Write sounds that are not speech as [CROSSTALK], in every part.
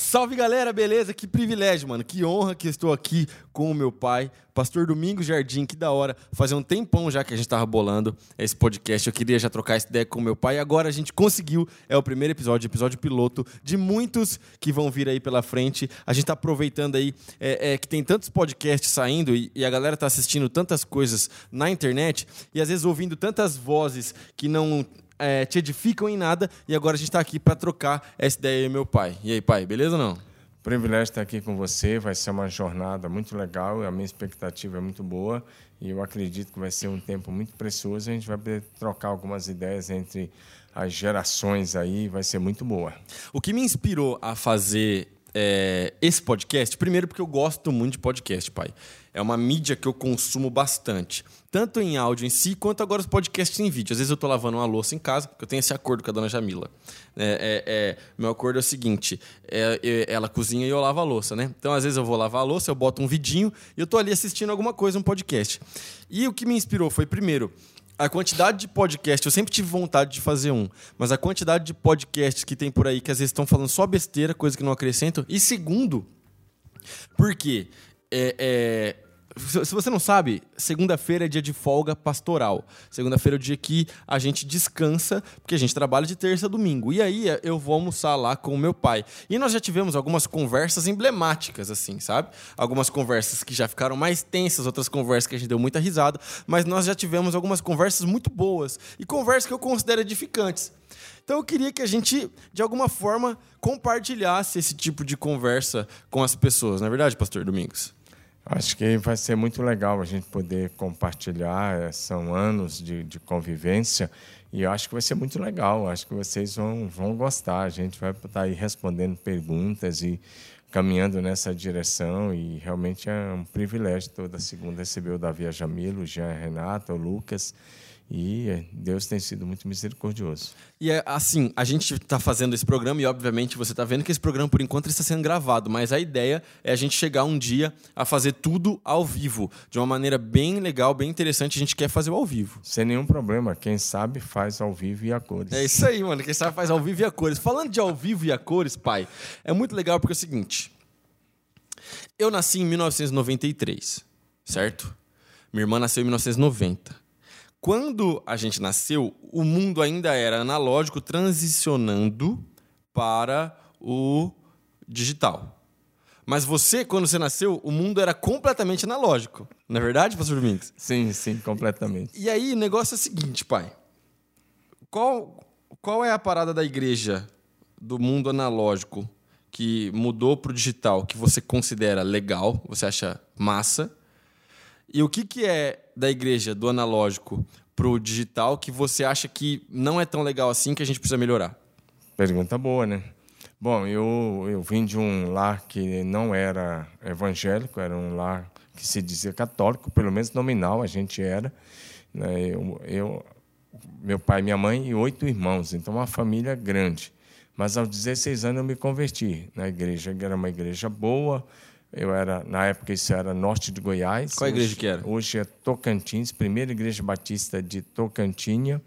Salve galera, beleza? Que privilégio, mano. Que honra que estou aqui com o meu pai, Pastor Domingos Jardim. Que da hora. Fazer um tempão já que a gente tava bolando esse podcast. Eu queria já trocar essa ideia com o meu pai. Agora a gente conseguiu. É o primeiro episódio, episódio piloto de muitos que vão vir aí pela frente. A gente tá aproveitando aí é, é, que tem tantos podcasts saindo e, e a galera tá assistindo tantas coisas na internet e às vezes ouvindo tantas vozes que não é, te edificam em nada e agora a gente está aqui para trocar essa ideia aí, meu pai. E aí, pai, beleza ou não? Privilégio estar aqui com você, vai ser uma jornada muito legal, a minha expectativa é muito boa e eu acredito que vai ser um tempo muito precioso. A gente vai poder trocar algumas ideias entre as gerações aí, vai ser muito boa. O que me inspirou a fazer é, esse podcast, primeiro porque eu gosto muito de podcast, pai. É uma mídia que eu consumo bastante, tanto em áudio em si, quanto agora os podcasts em vídeo. Às vezes eu estou lavando uma louça em casa, porque eu tenho esse acordo com a dona Jamila. É, é, é meu acordo é o seguinte: é, é, ela cozinha e eu lavo a louça, né? Então, às vezes eu vou lavar a louça, eu boto um vidinho e eu estou ali assistindo alguma coisa, um podcast. E o que me inspirou foi, primeiro, a quantidade de podcasts, eu sempre tive vontade de fazer um, mas a quantidade de podcasts que tem por aí que às vezes estão falando só besteira, coisa que não acrescentam. E segundo, porque é, é, se você não sabe, segunda-feira é dia de folga pastoral. Segunda-feira é o dia que a gente descansa, porque a gente trabalha de terça a domingo. E aí eu vou almoçar lá com o meu pai. E nós já tivemos algumas conversas emblemáticas, assim, sabe? Algumas conversas que já ficaram mais tensas, outras conversas que a gente deu muita risada. Mas nós já tivemos algumas conversas muito boas. E conversas que eu considero edificantes. Então eu queria que a gente, de alguma forma, compartilhasse esse tipo de conversa com as pessoas, não é verdade, Pastor Domingos? Acho que vai ser muito legal a gente poder compartilhar. Eh, são anos de, de convivência e acho que vai ser muito legal. Acho que vocês vão, vão gostar. A gente vai estar aí respondendo perguntas e caminhando nessa direção. E realmente é um privilégio toda segunda receber o Davi Jamilo, o Jean Renato, o Lucas. E Deus tem sido muito misericordioso. E é assim, a gente está fazendo esse programa e, obviamente, você está vendo que esse programa, por enquanto, está sendo gravado, mas a ideia é a gente chegar um dia a fazer tudo ao vivo, de uma maneira bem legal, bem interessante. A gente quer fazer ao vivo. Sem nenhum problema. Quem sabe faz ao vivo e a cores. É isso aí, mano. Quem sabe faz ao vivo e a cores. Falando de ao vivo e a cores, pai, é muito legal porque é o seguinte. Eu nasci em 1993, certo? Minha irmã nasceu em 1990. Quando a gente nasceu, o mundo ainda era analógico, transicionando para o digital. Mas você, quando você nasceu, o mundo era completamente analógico. Não é verdade, pastor Domingos? Sim, sim, completamente. E aí, o negócio é o seguinte, pai. Qual, qual é a parada da igreja do mundo analógico que mudou para o digital, que você considera legal, você acha massa? E o que, que é da igreja, do analógico, para o digital que você acha que não é tão legal assim que a gente precisa melhorar? Pergunta boa, né? Bom, eu, eu vim de um lar que não era evangélico, era um lar que se dizia católico, pelo menos nominal a gente era. Né? Eu, eu, meu pai, minha mãe e oito irmãos, então uma família grande. Mas aos 16 anos eu me converti na igreja, que era uma igreja boa, eu era, na época, isso era norte de Goiás. Qual igreja que era? Hoje é Tocantins, primeira igreja batista de Tocantinha.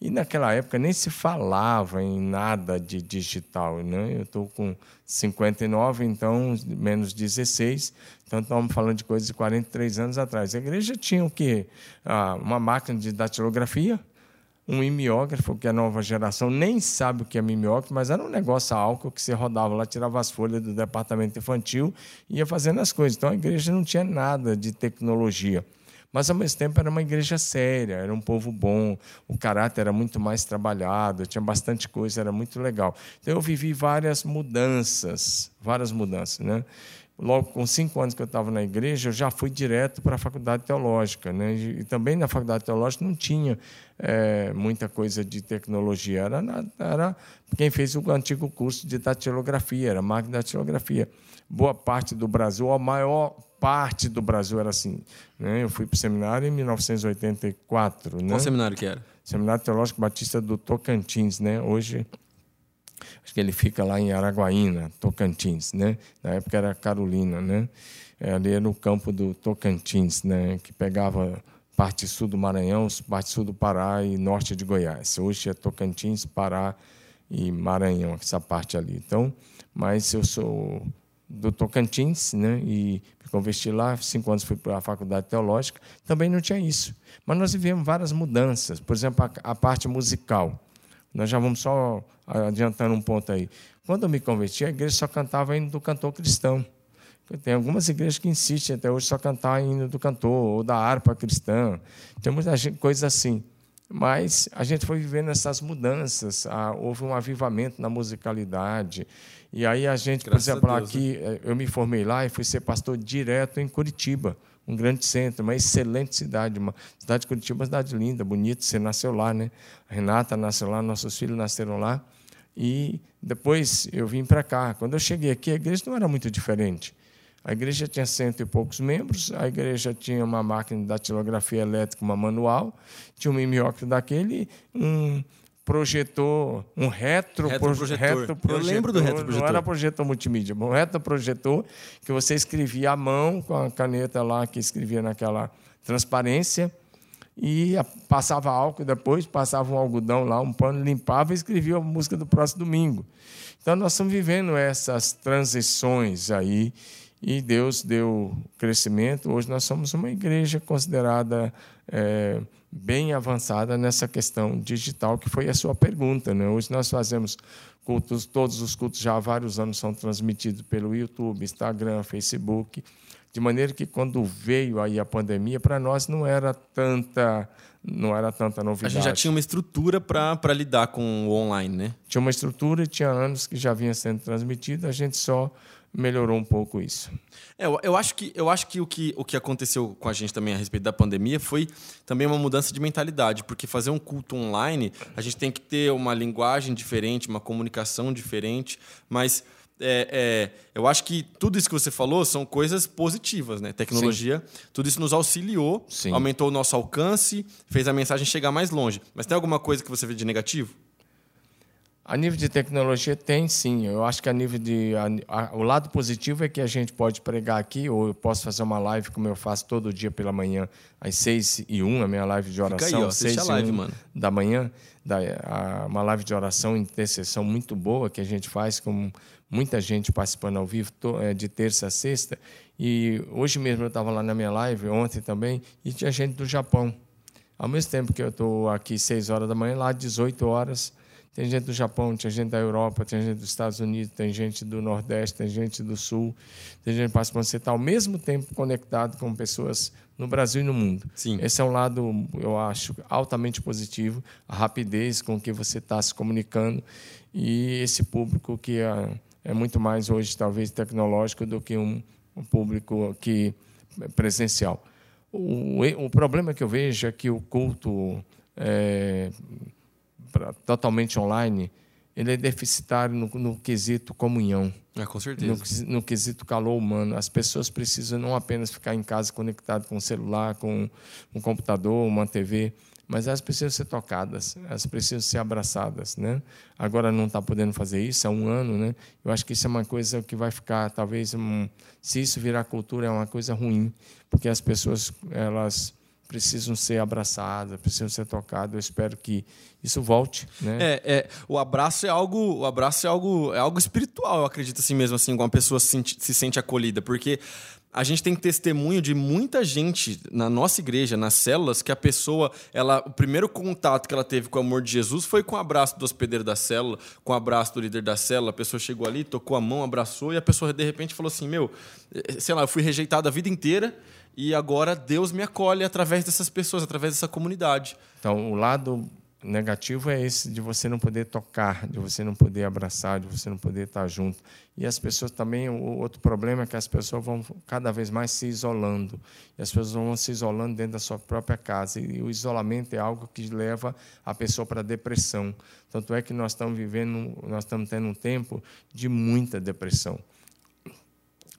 E naquela época nem se falava em nada de digital. Né? Eu estou com 59, então menos 16. Então estamos falando de coisas de 43 anos atrás. A igreja tinha o quê? Ah, uma máquina de datilografia, um mimeógrafo, que a nova geração nem sabe o que é mimeógrafo, mas era um negócio a álcool que você rodava lá, tirava as folhas do departamento infantil e ia fazendo as coisas. Então a igreja não tinha nada de tecnologia. Mas ao mesmo tempo era uma igreja séria, era um povo bom, o caráter era muito mais trabalhado, tinha bastante coisa, era muito legal. Então eu vivi várias mudanças, várias mudanças, né? Logo com cinco anos que eu estava na igreja, eu já fui direto para a faculdade teológica. Né? E também na faculdade teológica não tinha é, muita coisa de tecnologia. Era, era quem fez o antigo curso de datilografia, era máquina de datilografia. Boa parte do Brasil, a maior parte do Brasil era assim. Né? Eu fui para o seminário em 1984. Qual né? seminário que era? Seminário Teológico Batista do Tocantins. Né? Hoje acho que ele fica lá em Araguaína, Tocantins, né? Na época era Carolina, né? É, ali no campo do Tocantins, né? Que pegava parte sul do Maranhão, parte sul do Pará e norte de Goiás. Hoje é Tocantins, Pará e Maranhão, essa parte ali. Então, mas eu sou do Tocantins, né? E me converti lá, cinco anos fui para a faculdade teológica, também não tinha isso. Mas nós vivemos várias mudanças. Por exemplo, a, a parte musical. Nós já vamos só adiantando um ponto aí. Quando eu me converti, a igreja só cantava hino do cantor cristão. Tem algumas igrejas que insistem até hoje só cantar hino do cantor ou da harpa cristã. Tem muita coisa assim. Mas a gente foi vivendo essas mudanças, ah, houve um avivamento na musicalidade. E aí a gente, Graças por exemplo, Deus, aqui, né? Eu me formei lá e fui ser pastor direto em Curitiba, um grande centro, uma excelente cidade, uma cidade de Curitiba, uma cidade linda, bonita, você nasceu lá, né? A Renata nasceu lá, nossos filhos nasceram lá. E depois eu vim para cá. Quando eu cheguei aqui, a igreja não era muito diferente. A igreja tinha cento e poucos membros, a igreja tinha uma máquina de datilografia elétrica, uma manual, tinha um mimeógrafo daquele, um projetor, um retro, retroprojetor. retroprojetor. Eu lembro do retroprojetor. Não era projetor multimídia, um retroprojetor que você escrevia à mão com a caneta lá que escrevia naquela transparência e passava álcool depois, passava um algodão lá, um pano, limpava e escrevia a música do próximo domingo. Então nós estamos vivendo essas transições aí e Deus deu crescimento. Hoje nós somos uma igreja considerada é, bem avançada nessa questão digital, que foi a sua pergunta. Né? Hoje nós fazemos cultos, todos os cultos já há vários anos são transmitidos pelo YouTube, Instagram, Facebook, de maneira que quando veio aí a pandemia, para nós não era tanta não era tanta novidade. A gente já tinha uma estrutura para lidar com o online, né? Tinha uma estrutura e tinha anos que já vinha sendo transmitido, a gente só melhorou um pouco isso. É, eu, eu, acho que, eu acho que, o que o que aconteceu com a gente também a respeito da pandemia foi também uma mudança de mentalidade, porque fazer um culto online, a gente tem que ter uma linguagem diferente, uma comunicação diferente, mas é, é, eu acho que tudo isso que você falou são coisas positivas, né? Tecnologia, Sim. tudo isso nos auxiliou, Sim. aumentou o nosso alcance, fez a mensagem chegar mais longe. Mas tem alguma coisa que você vê de negativo? A nível de tecnologia tem sim. Eu acho que a nível de a, a, o lado positivo é que a gente pode pregar aqui ou eu posso fazer uma live como eu faço todo dia pela manhã às seis e um, a minha live de oração, Fica aí, ó, seis e live, mano. da manhã, da, a, uma live de oração intercessão muito boa que a gente faz com muita gente participando ao vivo to, é, de terça a sexta. E hoje mesmo eu estava lá na minha live, ontem também, e tinha gente do Japão. Ao mesmo tempo que eu estou aqui seis horas da manhã, lá 18 horas tem gente do Japão, tem gente da Europa, tem gente dos Estados Unidos, tem gente do Nordeste, tem gente do Sul, tem gente participando. Você está ao mesmo tempo conectado com pessoas no Brasil e no mundo. Sim. Esse é um lado, eu acho, altamente positivo, a rapidez com que você está se comunicando e esse público que é, é, muito mais hoje, talvez, tecnológico do que um, um público que é presencial. O, o problema que eu vejo é que o culto... É, totalmente online, ele é deficitário no, no quesito comunhão. É, com certeza. No, no, quesito calor humano. As pessoas precisam não apenas ficar em casa conectado com um celular, com um computador, uma TV, mas elas precisam ser tocadas, elas precisam ser abraçadas, né? Agora não está podendo fazer isso há um ano, né? Eu acho que isso é uma coisa que vai ficar, talvez, um, se isso virar cultura é uma coisa ruim, porque as pessoas elas precisam ser abraçadas, precisam ser tocadas. Eu espero que isso volte, né? É, é, o abraço é algo, o abraço é algo, é algo espiritual, eu acredito assim mesmo, assim, quando uma pessoa se sente, se sente acolhida, porque a gente tem testemunho de muita gente na nossa igreja, nas células, que a pessoa, ela, o primeiro contato que ela teve com o amor de Jesus foi com o abraço do hospedeiro da célula, com o abraço do líder da célula. A pessoa chegou ali, tocou a mão, abraçou, e a pessoa de repente falou assim: Meu, eh, sei lá, eu fui rejeitado a vida inteira e agora Deus me acolhe através dessas pessoas, através dessa comunidade. Então, o lado negativo é esse de você não poder tocar, de você não poder abraçar, de você não poder estar junto. E as pessoas também, o outro problema é que as pessoas vão cada vez mais se isolando. E as pessoas vão se isolando dentro da sua própria casa. E o isolamento é algo que leva a pessoa para a depressão. Tanto é que nós estamos vivendo, nós estamos tendo um tempo de muita depressão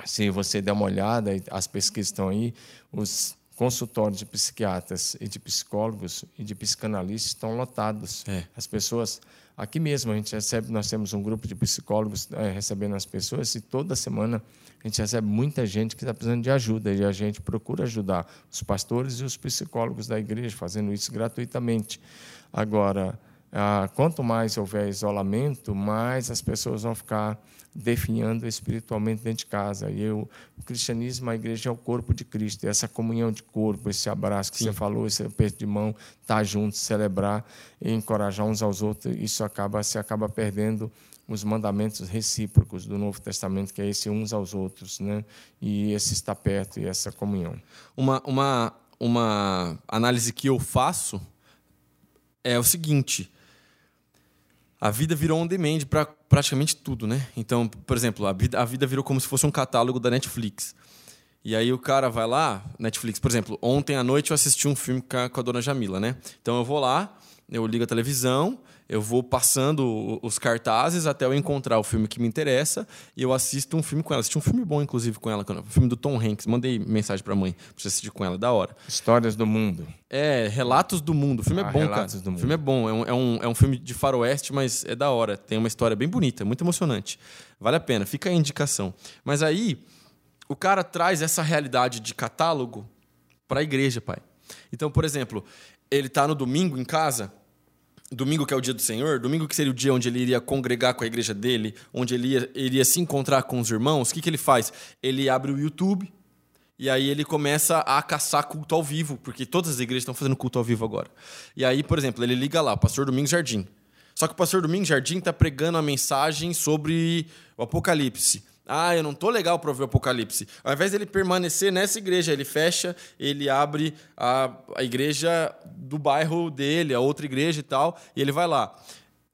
se você der uma olhada, as pesquisas estão aí, os consultórios de psiquiatras e de psicólogos e de psicanalistas estão lotados. É. As pessoas aqui mesmo a gente recebe, nós temos um grupo de psicólogos é, recebendo as pessoas e toda semana a gente recebe muita gente que está precisando de ajuda e a gente procura ajudar os pastores e os psicólogos da igreja fazendo isso gratuitamente. Agora ah, quanto mais houver isolamento, mais as pessoas vão ficar definhando espiritualmente dentro de casa. E eu, o cristianismo, a igreja é o corpo de Cristo, essa comunhão de corpo, esse abraço que Sim. você falou, esse aperto de mão, estar tá junto, celebrar e encorajar uns aos outros, isso acaba se acaba perdendo os mandamentos recíprocos do Novo Testamento, que é esse uns aos outros, né? E esse estar perto e essa comunhão. Uma, uma, uma análise que eu faço é o seguinte: a vida virou on demand para praticamente tudo, né? Então, por exemplo, a vida, a vida virou como se fosse um catálogo da Netflix. E aí o cara vai lá, Netflix, por exemplo, ontem à noite eu assisti um filme com a, com a dona Jamila, né? Então eu vou lá, eu ligo a televisão, eu vou passando os cartazes até eu encontrar o filme que me interessa e eu assisto um filme com ela. Assisti um filme bom, inclusive, com ela, o filme do Tom Hanks. Mandei mensagem pra mãe pra você assistir com ela, da hora. Histórias do Mundo. É, Relatos do Mundo. O filme é ah, é bom, Relatos cara. Do mundo. O filme é bom. É um, é, um, é um filme de faroeste, mas é da hora. Tem uma história bem bonita, muito emocionante. Vale a pena, fica a indicação. Mas aí, o cara traz essa realidade de catálogo para a igreja, pai. Então, por exemplo, ele tá no domingo em casa domingo que é o dia do Senhor, domingo que seria o dia onde ele iria congregar com a igreja dele, onde ele iria, iria se encontrar com os irmãos, o que, que ele faz? Ele abre o YouTube e aí ele começa a caçar culto ao vivo, porque todas as igrejas estão fazendo culto ao vivo agora. E aí, por exemplo, ele liga lá, pastor Domingos Jardim. Só que o pastor Domingos Jardim está pregando a mensagem sobre o Apocalipse. Ah, eu não tô legal para ouvir o Apocalipse. Ao invés dele permanecer nessa igreja, ele fecha, ele abre a, a igreja do bairro dele, a outra igreja e tal, e ele vai lá.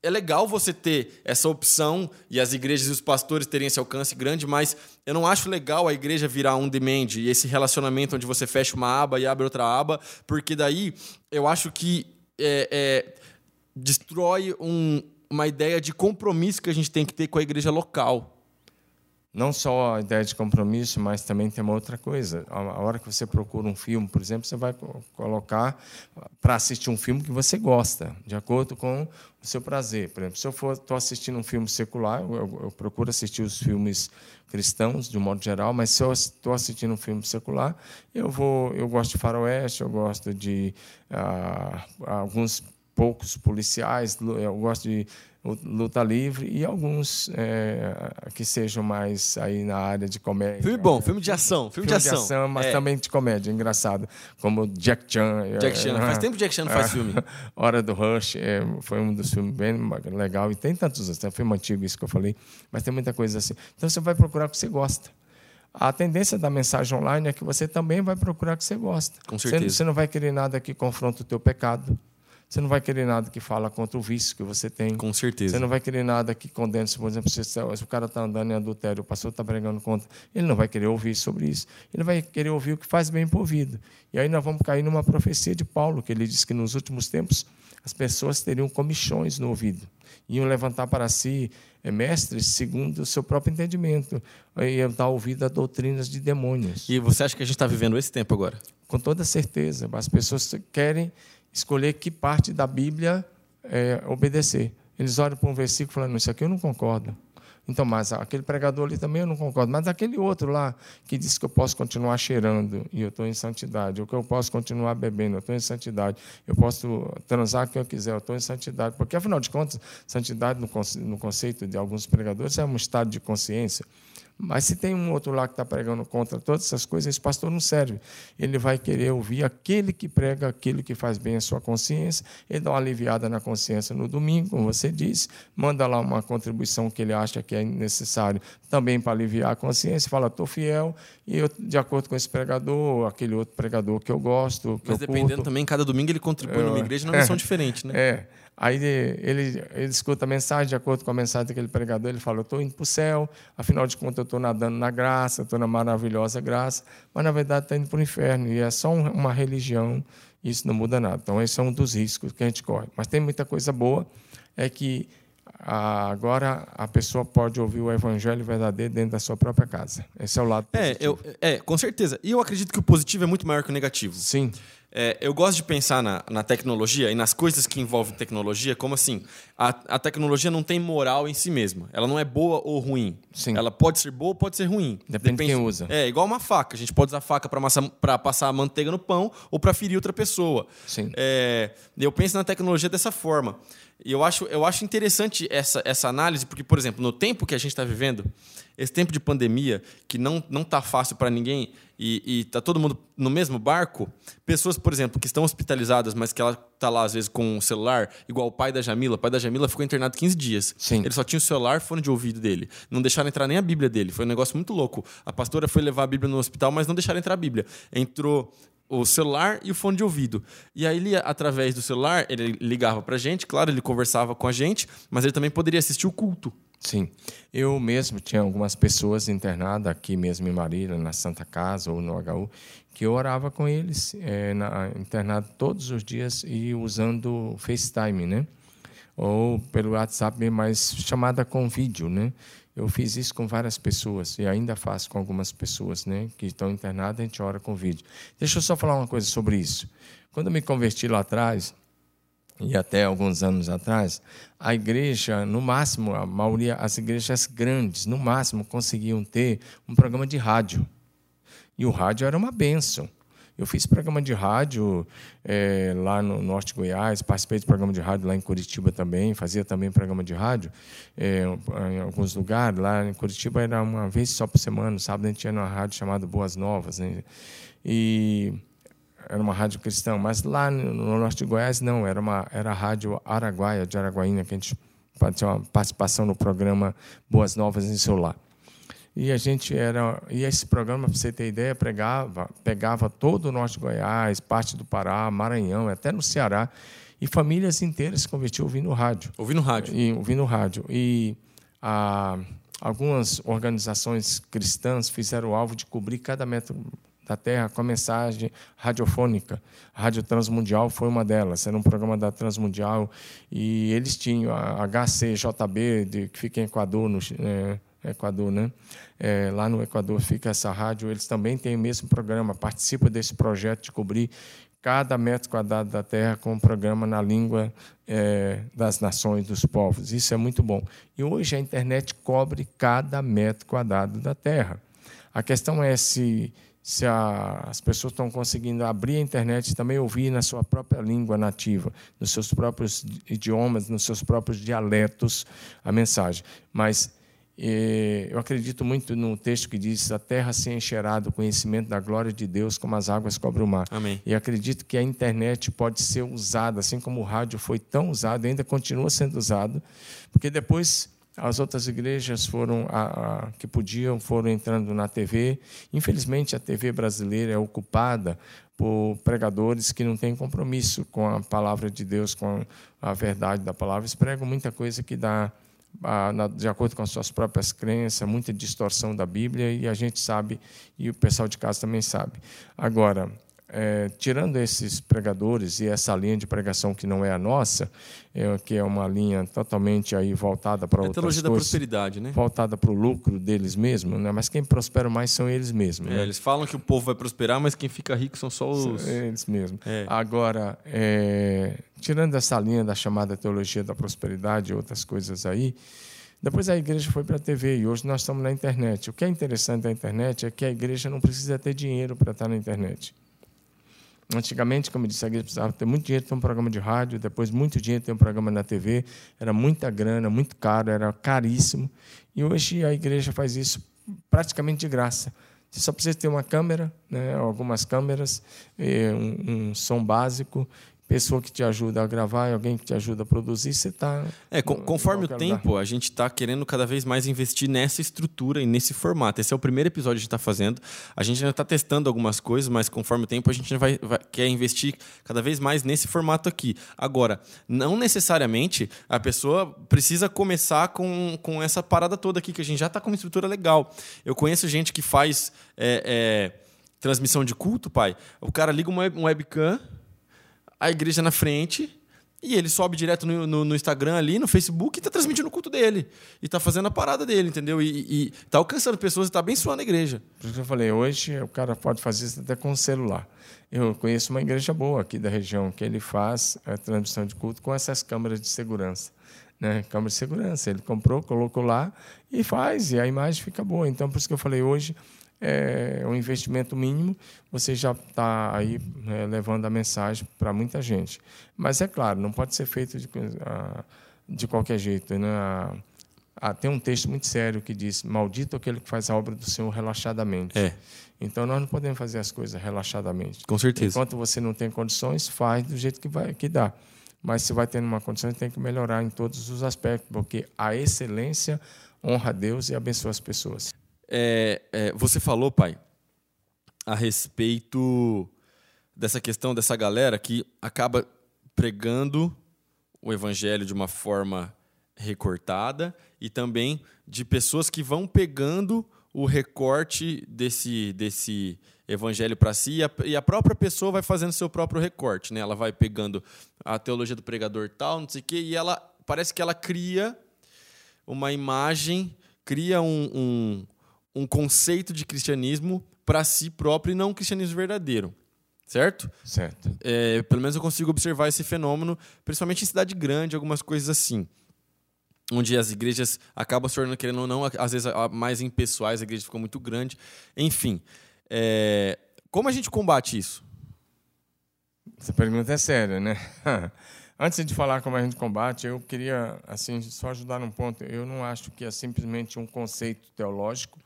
É legal você ter essa opção e as igrejas e os pastores terem esse alcance grande, mas eu não acho legal a igreja virar um demand e esse relacionamento onde você fecha uma aba e abre outra aba, porque daí eu acho que é, é, destrói um, uma ideia de compromisso que a gente tem que ter com a igreja local não só a ideia de compromisso, mas também tem uma outra coisa. A hora que você procura um filme, por exemplo, você vai colocar para assistir um filme que você gosta, de acordo com o seu prazer. Por exemplo, se eu estou assistindo um filme secular, eu, eu, eu, procuro assistir os filmes cristãos, de um modo geral, mas se eu estou assistindo um filme secular, eu vou, eu gosto de faroeste, eu gosto de ah, alguns poucos policiais, eu gosto de luta livre e alguns é, que sejam mais aí na área de comédia. Filme bom, filme de ação, filme, filme de, ação. de ação, mas é. também de comédia, engraçado, como Jack Chan. É, Jack Chan, faz tempo que Jack Chan não faz filme. [LAUGHS] Hora do Rush é, foi um dos filmes bem legal e tem tantos outros, tem um filme antigo isso que eu falei, mas tem muita coisa assim. Então você vai procurar o que você gosta. A tendência da mensagem online é que você também vai procurar o que você gosta. Com certeza. Você, você não vai querer nada que confronte o teu pecado. Você não vai querer nada que fala contra o vício que você tem. Com certeza. Você não vai querer nada que condene, por exemplo, se, se o cara está andando em adultério, o pastor está pregando contra, ele não vai querer ouvir sobre isso. Ele vai querer ouvir o que faz bem para o ouvido. E aí nós vamos cair numa profecia de Paulo, que ele diz que nos últimos tempos as pessoas teriam comichões no ouvido. Iam levantar para si é, mestres segundo o seu próprio entendimento. Iam dar ouvido a doutrinas de demônios. E você acha que a gente está vivendo esse tempo agora? Com toda certeza. As pessoas querem escolher que parte da Bíblia é, obedecer. Eles olham para um versículo falando, isso aqui eu não concordo. Então, mas aquele pregador ali também eu não concordo. Mas aquele outro lá que diz que eu posso continuar cheirando e eu estou em santidade, ou que eu posso continuar bebendo, eu estou em santidade, eu posso transar que eu quiser, eu estou em santidade. Porque, afinal de contas, santidade, no conceito de alguns pregadores, é um estado de consciência. Mas se tem um outro lá que está pregando contra todas essas coisas, esse pastor não serve. Ele vai querer ouvir aquele que prega aquilo que faz bem a sua consciência, ele dá uma aliviada na consciência no domingo, como você disse, manda lá uma contribuição que ele acha que é necessário também para aliviar a consciência, fala, estou fiel, e eu, de acordo com esse pregador, aquele outro pregador que eu gosto. Que Mas eu dependendo curto, também, cada domingo ele contribui eu, numa igreja numa missão [LAUGHS] é, diferente, né? É. Aí ele, ele escuta a mensagem, de acordo com a mensagem daquele pregador, ele fala: Eu estou indo para o céu, afinal de contas, eu estou nadando na graça, estou na maravilhosa graça, mas na verdade está indo para o inferno, e é só uma religião, isso não muda nada. Então, esse é um dos riscos que a gente corre. Mas tem muita coisa boa, é que agora a pessoa pode ouvir o evangelho verdadeiro dentro da sua própria casa. Esse é o lado positivo. É, eu, é com certeza. E eu acredito que o positivo é muito maior que o negativo. Sim. É, eu gosto de pensar na, na, tecnologia e nas coisas que envolvem tecnologia como assim: a, a, tecnologia não tem moral em si mesma. Ela não é boa ou ruim. Sim. Ela pode ser boa ou pode ser ruim. Depende, Depende de quem usa. É igual uma faca. A gente pode usar a faca para passar a manteiga no pão ou para ferir outra pessoa. Sim. É, eu penso na tecnologia dessa forma. E eu acho, eu acho interessante essa, essa análise, porque, por exemplo, no tempo que a gente está vivendo, esse tempo de pandemia, que não, não tá fácil para ninguém e, está todo mundo no mesmo barco, pessoas, por exemplo, que estão hospitalizadas, mas que ela tá lá, às vezes, com o celular, igual o pai da Jamila. O pai da Jamila ficou internado 15 dias. Sim. Ele só tinha o celular, fone de ouvido dele. Não deixaram entrar nem a Bíblia dele. Foi um negócio muito louco. A pastora foi levar a Bíblia no hospital, mas não deixaram entrar a Bíblia. Entrou o celular e o fone de ouvido. E aí ele, através do celular, ele ligava pra gente, claro, ele conversava com a gente, mas ele também poderia assistir o culto. Sim. Eu mesmo tinha algumas pessoas internadas aqui mesmo em Marília, na Santa Casa ou no HU, que eu orava com eles, é, na, internado todos os dias e usando FaceTime, né? Ou pelo WhatsApp, mas chamada com vídeo, né? Eu fiz isso com várias pessoas e ainda faço com algumas pessoas né, que estão internadas, a gente ora com vídeo. Deixa eu só falar uma coisa sobre isso. Quando eu me converti lá atrás, e até alguns anos atrás, a igreja, no máximo, a maioria, as igrejas grandes, no máximo, conseguiam ter um programa de rádio. E o rádio era uma benção. Eu fiz programa de rádio é, lá no Norte de Goiás, participei de programa de rádio lá em Curitiba também, fazia também programa de rádio é, em alguns lugares. Lá em Curitiba era uma vez só por semana, sábado a gente tinha uma rádio chamada Boas Novas. Né? E era uma rádio cristã, mas lá no Norte de Goiás não, era, uma, era a rádio Araguaia, de Araguaína, que a gente tinha uma participação no programa Boas Novas em celular. E a gente era. E esse programa, para você ter ideia, pregava, pegava todo o norte de Goiás, parte do Pará, Maranhão, até no Ceará. E famílias inteiras se convertiam ouvindo rádio. Ouvindo rádio. E, ouvindo rádio. E a, algumas organizações cristãs fizeram o alvo de cobrir cada metro da Terra com a mensagem radiofônica. A Rádio Transmundial foi uma delas, era um programa da Transmundial, e eles tinham a HCJB, de, que fica em Equador, no, é, Equador, né? É, lá no Equador fica essa rádio, eles também têm o mesmo programa, participam desse projeto de cobrir cada metro quadrado da Terra com um programa na língua é, das nações, dos povos. Isso é muito bom. E hoje a internet cobre cada metro quadrado da Terra. A questão é se, se a, as pessoas estão conseguindo abrir a internet e também ouvir na sua própria língua nativa, nos seus próprios idiomas, nos seus próprios dialetos a mensagem. Mas eu acredito muito no texto que diz: a terra se encherá do conhecimento da glória de Deus, como as águas cobrem o mar. Amém. E acredito que a internet pode ser usada, assim como o rádio foi tão usado, ainda continua sendo usado, porque depois as outras igrejas foram a, a, que podiam foram entrando na TV. Infelizmente, a TV brasileira é ocupada por pregadores que não têm compromisso com a palavra de Deus, com a verdade da palavra. Eles pregam muita coisa que dá de acordo com as suas próprias crenças, muita distorção da Bíblia, e a gente sabe, e o pessoal de casa também sabe. Agora, é, tirando esses pregadores e essa linha de pregação que não é a nossa, é, que é uma linha totalmente aí voltada para é outras coisas, da prosperidade, né? Voltada para o lucro deles mesmos, né? Mas quem prospera mais são eles mesmos. É, né? Eles falam que o povo vai prosperar, mas quem fica rico são só os eles mesmos. É. Agora, é, tirando essa linha da chamada teologia da prosperidade e outras coisas aí, depois a igreja foi para a TV e hoje nós estamos na internet. O que é interessante da internet é que a igreja não precisa ter dinheiro para estar na internet. Antigamente, como eu disse, a igreja precisava ter muito dinheiro para um programa de rádio, depois muito dinheiro para um programa na TV, era muita grana, muito caro, era caríssimo. E hoje a igreja faz isso praticamente de graça. Você só precisa ter uma câmera, né, algumas câmeras, um, um som básico pessoa que te ajuda a gravar, alguém que te ajuda a produzir, você está. É, com, conforme o tempo, a gente está querendo cada vez mais investir nessa estrutura e nesse formato. Esse é o primeiro episódio que a gente está fazendo. A gente ainda está testando algumas coisas, mas conforme o tempo, a gente vai, vai, quer investir cada vez mais nesse formato aqui. Agora, não necessariamente a pessoa precisa começar com, com essa parada toda aqui, que a gente já está com uma estrutura legal. Eu conheço gente que faz. É, é, transmissão de culto, pai. O cara liga uma webcam a igreja na frente e ele sobe direto no, no, no Instagram ali, no Facebook, e está transmitindo o culto dele. E está fazendo a parada dele, entendeu? E está alcançando pessoas e está abençoando a igreja. Por isso que eu falei, hoje o cara pode fazer isso até com o celular. Eu conheço uma igreja boa aqui da região, que ele faz a transmissão de culto com essas câmeras de segurança. Né? Câmera de segurança. Ele comprou, colocou lá e faz, e a imagem fica boa. Então, por isso que eu falei, hoje é um investimento mínimo, você já está aí é, levando a mensagem para muita gente. Mas é claro, não pode ser feito de, de qualquer jeito. Né? Ah, tem um texto muito sério que diz: Maldito aquele que faz a obra do Senhor relaxadamente. É. Então nós não podemos fazer as coisas relaxadamente. Com certeza. Enquanto você não tem condições, faz do jeito que, vai, que dá. Mas se vai tendo uma condição, tem que melhorar em todos os aspectos, porque a excelência honra a Deus e abençoa as pessoas. É, é, você falou, pai, a respeito dessa questão dessa galera que acaba pregando o evangelho de uma forma recortada e também de pessoas que vão pegando o recorte desse, desse evangelho para si e a, e a, própria pessoa vai fazendo seu próprio recorte. Né? Ela vai pegando a teologia do pregador tal, não sei o quê, e ela parece que ela cria uma imagem, cria um, um, um conceito de cristianismo para si próprio e não um cristianismo verdadeiro. Certo? Certo. É, pelo menos eu consigo observar esse fenômeno, principalmente em cidade grande, algumas coisas assim onde as igrejas acabam se tornando, querendo ou não, às vezes mais impessoais, a igreja ficou muito grande. Enfim, é... como a gente combate isso? Essa pergunta é séria, né? [LAUGHS] Antes de falar como a gente combate, eu queria assim só ajudar num ponto. Eu não acho que é simplesmente um conceito teológico,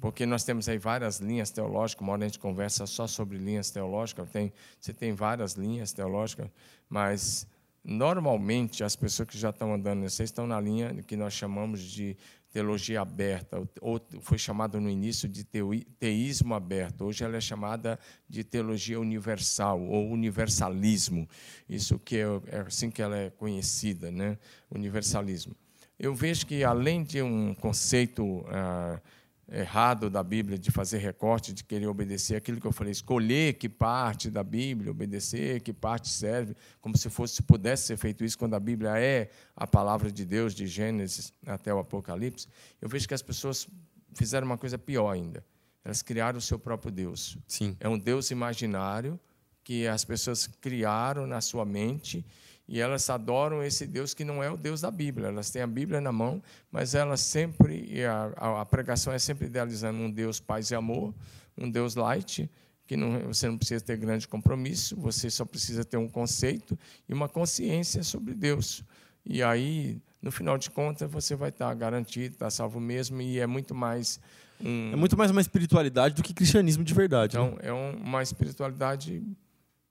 porque nós temos aí várias linhas teológicas. Uma hora a gente conversa só sobre linhas teológicas. Tem, você tem várias linhas teológicas, mas Normalmente, as pessoas que já estão andando, vocês estão na linha que nós chamamos de teologia aberta, ou foi chamada no início de teísmo aberto. Hoje ela é chamada de teologia universal ou universalismo. Isso que é, é assim que ela é conhecida, né? Universalismo. Eu vejo que além de um conceito ah, errado da Bíblia de fazer recorte, de querer obedecer aquilo que eu falei, escolher que parte da Bíblia, obedecer, que parte serve, como se fosse se pudesse ser feito isso quando a Bíblia é a palavra de Deus de Gênesis até o Apocalipse. Eu vejo que as pessoas fizeram uma coisa pior ainda. Elas criaram o seu próprio Deus. Sim. É um Deus imaginário que as pessoas criaram na sua mente e elas adoram esse Deus que não é o Deus da Bíblia. Elas têm a Bíblia na mão, mas elas sempre, a, a pregação é sempre idealizando um Deus paz e amor, um Deus light, que não, você não precisa ter grande compromisso, você só precisa ter um conceito e uma consciência sobre Deus. E aí, no final de contas, você vai estar garantido, está salvo mesmo, e é muito mais. Um... É muito mais uma espiritualidade do que cristianismo de verdade. Então, né? é uma espiritualidade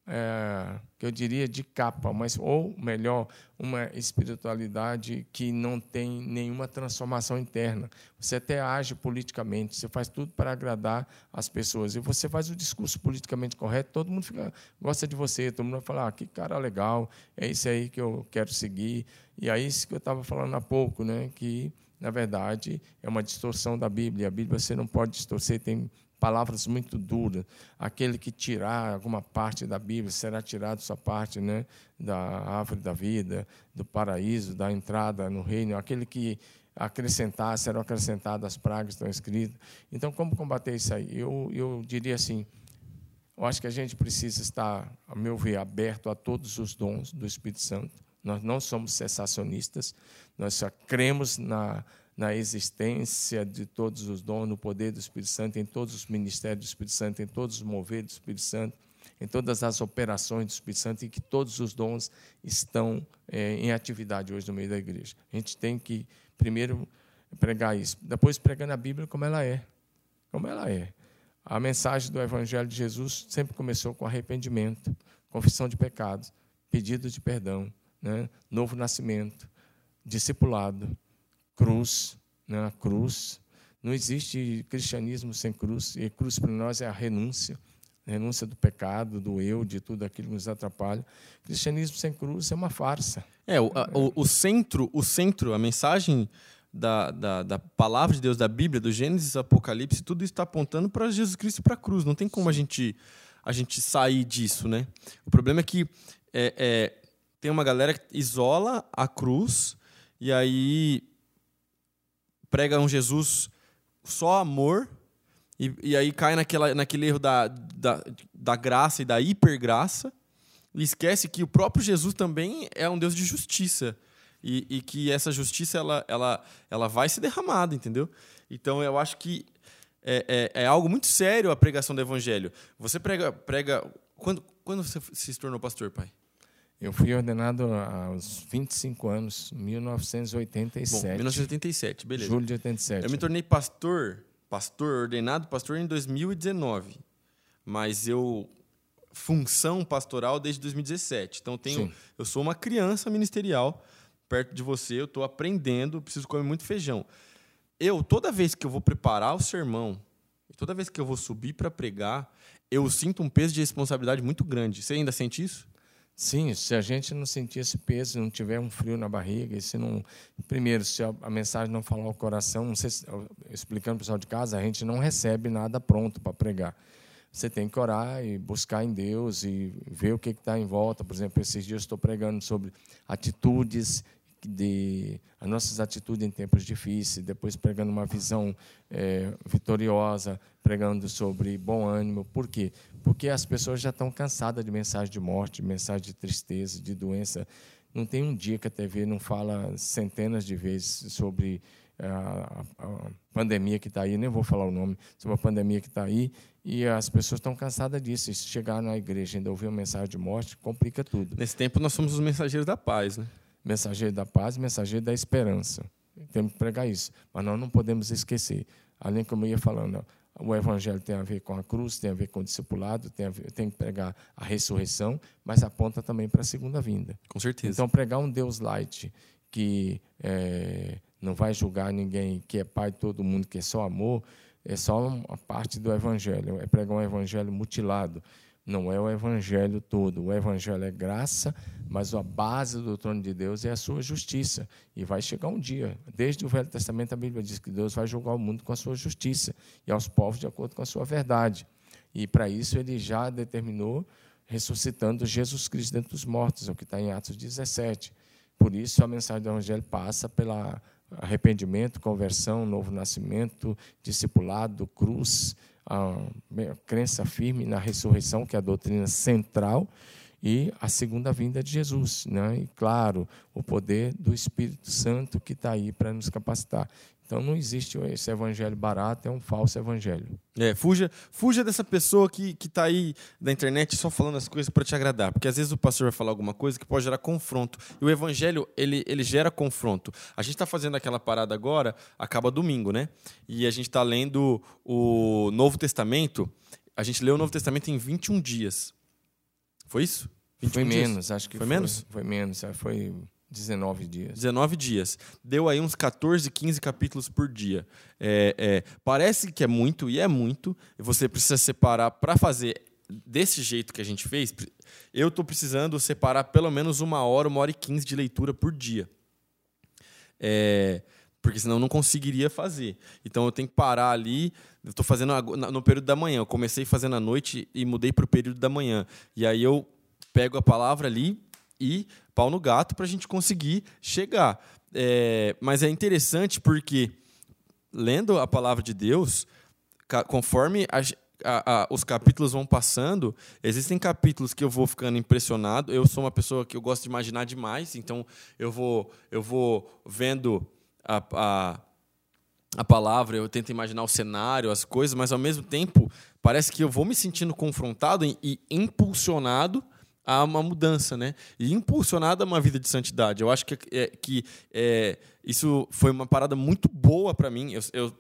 é, que eu diria de capa, mas ou melhor, uma espiritualidade que não tem nenhuma transformação interna. Você até age politicamente, você faz tudo para agradar as pessoas e você faz o discurso politicamente correto, todo mundo fica, gosta de você, todo mundo vai falar, ah, que cara legal, é isso aí que eu quero seguir. E é isso que eu estava falando há pouco, né, que na verdade é uma distorção da Bíblia. A Bíblia você não pode distorcer, tem palavras muito duras. Aquele que tirar alguma parte da Bíblia será tirado sua parte, né, da árvore da vida, do paraíso, da entrada no reino. Aquele que acrescentar serão acrescentadas as pragas estão escritas. Então, como combater isso aí? Eu, eu diria assim. Eu acho que a gente precisa estar, a meu ver, aberto a todos os dons do Espírito Santo. Nós não somos cessacionistas, nós só cremos na, na existência de todos os dons, no poder do Espírito Santo, em todos os ministérios do Espírito Santo, em todos os moveres do Espírito Santo, em todas as operações do Espírito Santo, e que todos os dons estão é, em atividade hoje no meio da igreja. A gente tem que, primeiro, pregar isso. Depois, pregando a Bíblia como ela é. Como ela é. A mensagem do Evangelho de Jesus sempre começou com arrependimento, confissão de pecados, pedido de perdão, né? novo nascimento, discipulado, cruz, né? a cruz. Não existe cristianismo sem cruz, e cruz para nós é a renúncia, renúncia do pecado, do eu, de tudo aquilo que nos atrapalha. Cristianismo sem cruz é uma farsa. É, o, a, o, o centro, o centro, a mensagem da, da, da, palavra de Deus, da Bíblia, do Gênesis, Apocalipse, tudo isso está apontando para Jesus Cristo e para a cruz. Não tem como a gente, a gente sair disso, né? O problema é que é, é, tem uma galera que isola a cruz e aí prega um Jesus só amor, e, e aí cai naquela, naquele erro da, da, da graça e da hipergraça, e esquece que o próprio Jesus também é um Deus de justiça. E, e, que essa justiça ela, ela, ela vai ser derramada, entendeu? Então eu acho que é, é, é algo muito sério a pregação do evangelho. Você prega. prega quando, quando você se tornou pastor, pai? Eu fui ordenado aos 25 anos, 1987. Bom, 1987, beleza. Julho de 87. Eu me tornei pastor, pastor, ordenado pastor em 2019. Mas eu função pastoral desde 2017. Então tenho, eu sou uma criança ministerial perto de você, eu estou aprendendo, preciso comer muito feijão. Eu toda vez que eu vou preparar o sermão, toda vez que eu vou subir para pregar, eu sinto um peso de responsabilidade muito grande. Você ainda sente isso? Sim, se a gente não sentir esse peso, não tiver um frio na barriga, e se não, primeiro, se a, mensagem não falar ao coração, não sei se, explicando para o pessoal de casa, a gente não recebe nada pronto para pregar. Você tem que orar e buscar em Deus e ver o que está em volta. Por exemplo, esses dias estou pregando sobre atitudes de as nossas atitudes em tempos difíceis, depois pregando uma visão é, vitoriosa, pregando sobre bom ânimo. Por quê? Porque as pessoas já estão cansadas de mensagem de morte, de mensagem de tristeza, de doença. Não tem um dia que a TV não fala centenas de vezes sobre a, a pandemia que está aí, nem vou falar o nome, sobre a pandemia que está aí, e as pessoas estão cansadas disso. Se chegar na igreja e ainda ouvir uma mensagem de morte, complica tudo. Nesse tempo, nós somos os mensageiros da paz, né? Mensageiro da paz, mensageiro da esperança. Temos que pregar isso. Mas nós não podemos esquecer. Além, como eu ia falando, o evangelho tem a ver com a cruz, tem a ver com o discipulado, tem, ver, tem que pregar a ressurreição, mas aponta também para a segunda vinda. Com certeza. Então, pregar um Deus light que é, não vai julgar ninguém, que é pai de todo mundo, que é só amor, é só uma parte do evangelho. É pregar um evangelho mutilado não é o evangelho todo. O evangelho é graça, mas a base do trono de Deus é a sua justiça. E vai chegar um dia. Desde o Velho Testamento, a Bíblia diz que Deus vai julgar o mundo com a sua justiça e aos povos de acordo com a sua verdade. E para isso ele já determinou ressuscitando Jesus Cristo dentre os mortos, é o que está em Atos 17. Por isso a mensagem do evangelho passa pela arrependimento, conversão, novo nascimento, discipulado, cruz, a crença firme na ressurreição, que é a doutrina central, e a segunda vinda de Jesus. Né? E, claro, o poder do Espírito Santo que está aí para nos capacitar. Então não existe esse evangelho barato, é um falso evangelho. É, fuja, fuja dessa pessoa que está aí na internet só falando as coisas para te agradar, porque às vezes o pastor vai falar alguma coisa que pode gerar confronto. E o evangelho, ele, ele gera confronto. A gente está fazendo aquela parada agora, acaba domingo, né? E a gente está lendo o Novo Testamento. A gente leu o Novo Testamento em 21 dias. Foi isso? foi dias? menos, acho que foi. Foi menos? Foi menos, é, foi 19 dias. 19 dias. Deu aí uns 14, 15 capítulos por dia. É, é, parece que é muito, e é muito. Você precisa separar para fazer desse jeito que a gente fez. Eu estou precisando separar pelo menos uma hora, uma hora e quinze de leitura por dia. É, porque senão eu não conseguiria fazer. Então eu tenho que parar ali. Eu estou fazendo no período da manhã. Eu comecei fazendo à noite e mudei para o período da manhã. E aí eu pego a palavra ali e pau no gato para a gente conseguir chegar. É, mas é interessante porque, lendo a palavra de Deus, conforme a, a, a, os capítulos vão passando, existem capítulos que eu vou ficando impressionado. Eu sou uma pessoa que eu gosto de imaginar demais, então eu vou, eu vou vendo a, a, a palavra, eu tento imaginar o cenário, as coisas, mas ao mesmo tempo parece que eu vou me sentindo confrontado e, e impulsionado a uma mudança, né? E impulsionada a uma vida de santidade. Eu acho que, é, que é, isso foi uma parada muito boa para mim. Eu, eu,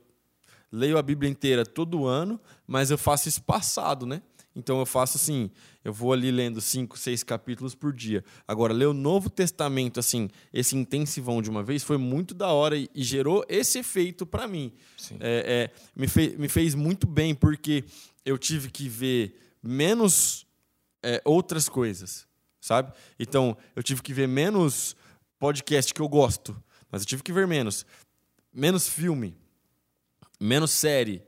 leio a Bíblia inteira todo ano, mas eu faço isso passado, né? Então eu faço assim, eu vou ali lendo cinco, seis capítulos por dia. Agora, ler o Novo Testamento, assim, esse intensivão de uma vez, foi muito da hora e, e gerou esse efeito para mim. É, é, me, fez, me fez muito bem, porque eu tive que ver menos é, outras coisas, sabe? Então, eu tive que ver menos podcast que eu gosto, mas eu tive que ver menos. Menos filme, menos série,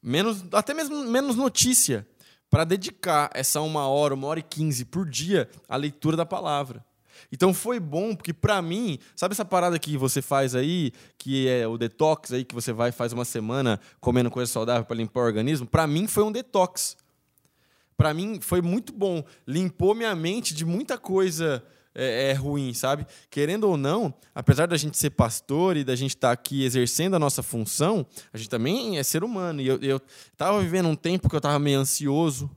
menos até mesmo menos notícia para dedicar essa uma hora, uma hora e quinze por dia à leitura da palavra. Então foi bom, porque para mim, sabe essa parada que você faz aí, que é o detox aí, que você vai faz uma semana comendo coisa saudável para limpar o organismo? Para mim foi um detox para mim foi muito bom. Limpou minha mente de muita coisa é, é, ruim, sabe? Querendo ou não, apesar da gente ser pastor e da gente estar tá aqui exercendo a nossa função, a gente também é ser humano. E eu, eu tava vivendo um tempo que eu tava meio ansioso,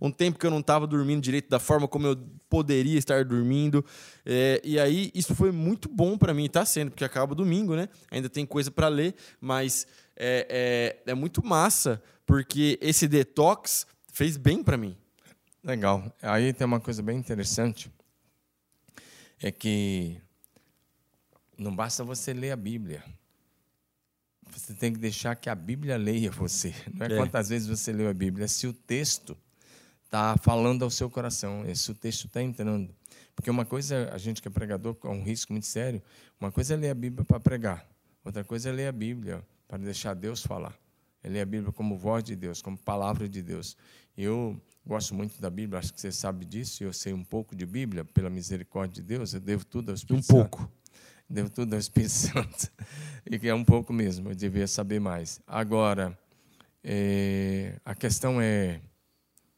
um tempo que eu não estava dormindo direito da forma como eu poderia estar dormindo. É, e aí isso foi muito bom para mim, está sendo, porque acaba domingo, né? Ainda tem coisa para ler, mas é, é, é muito massa, porque esse detox fez bem para mim. Legal. Aí tem uma coisa bem interessante, é que não basta você ler a Bíblia. Você tem que deixar que a Bíblia leia você. [LAUGHS] Não é, é. quantas vezes você leu a Bíblia, é se o texto está falando ao seu coração, é se o texto está entrando. Porque uma coisa, a gente que é pregador, é um risco muito sério, uma coisa é ler a Bíblia para pregar, outra coisa é ler a Bíblia para deixar Deus falar. É ler a Bíblia como voz de Deus, como palavra de Deus. Eu gosto muito da Bíblia, acho que você sabe disso, eu sei um pouco de Bíblia, pela misericórdia de Deus, eu devo tudo ao Espírito um Santo. Um pouco. Devo tudo ao Espírito [LAUGHS] Santo. E que é um pouco mesmo, eu devia saber mais. Agora, é, a questão é,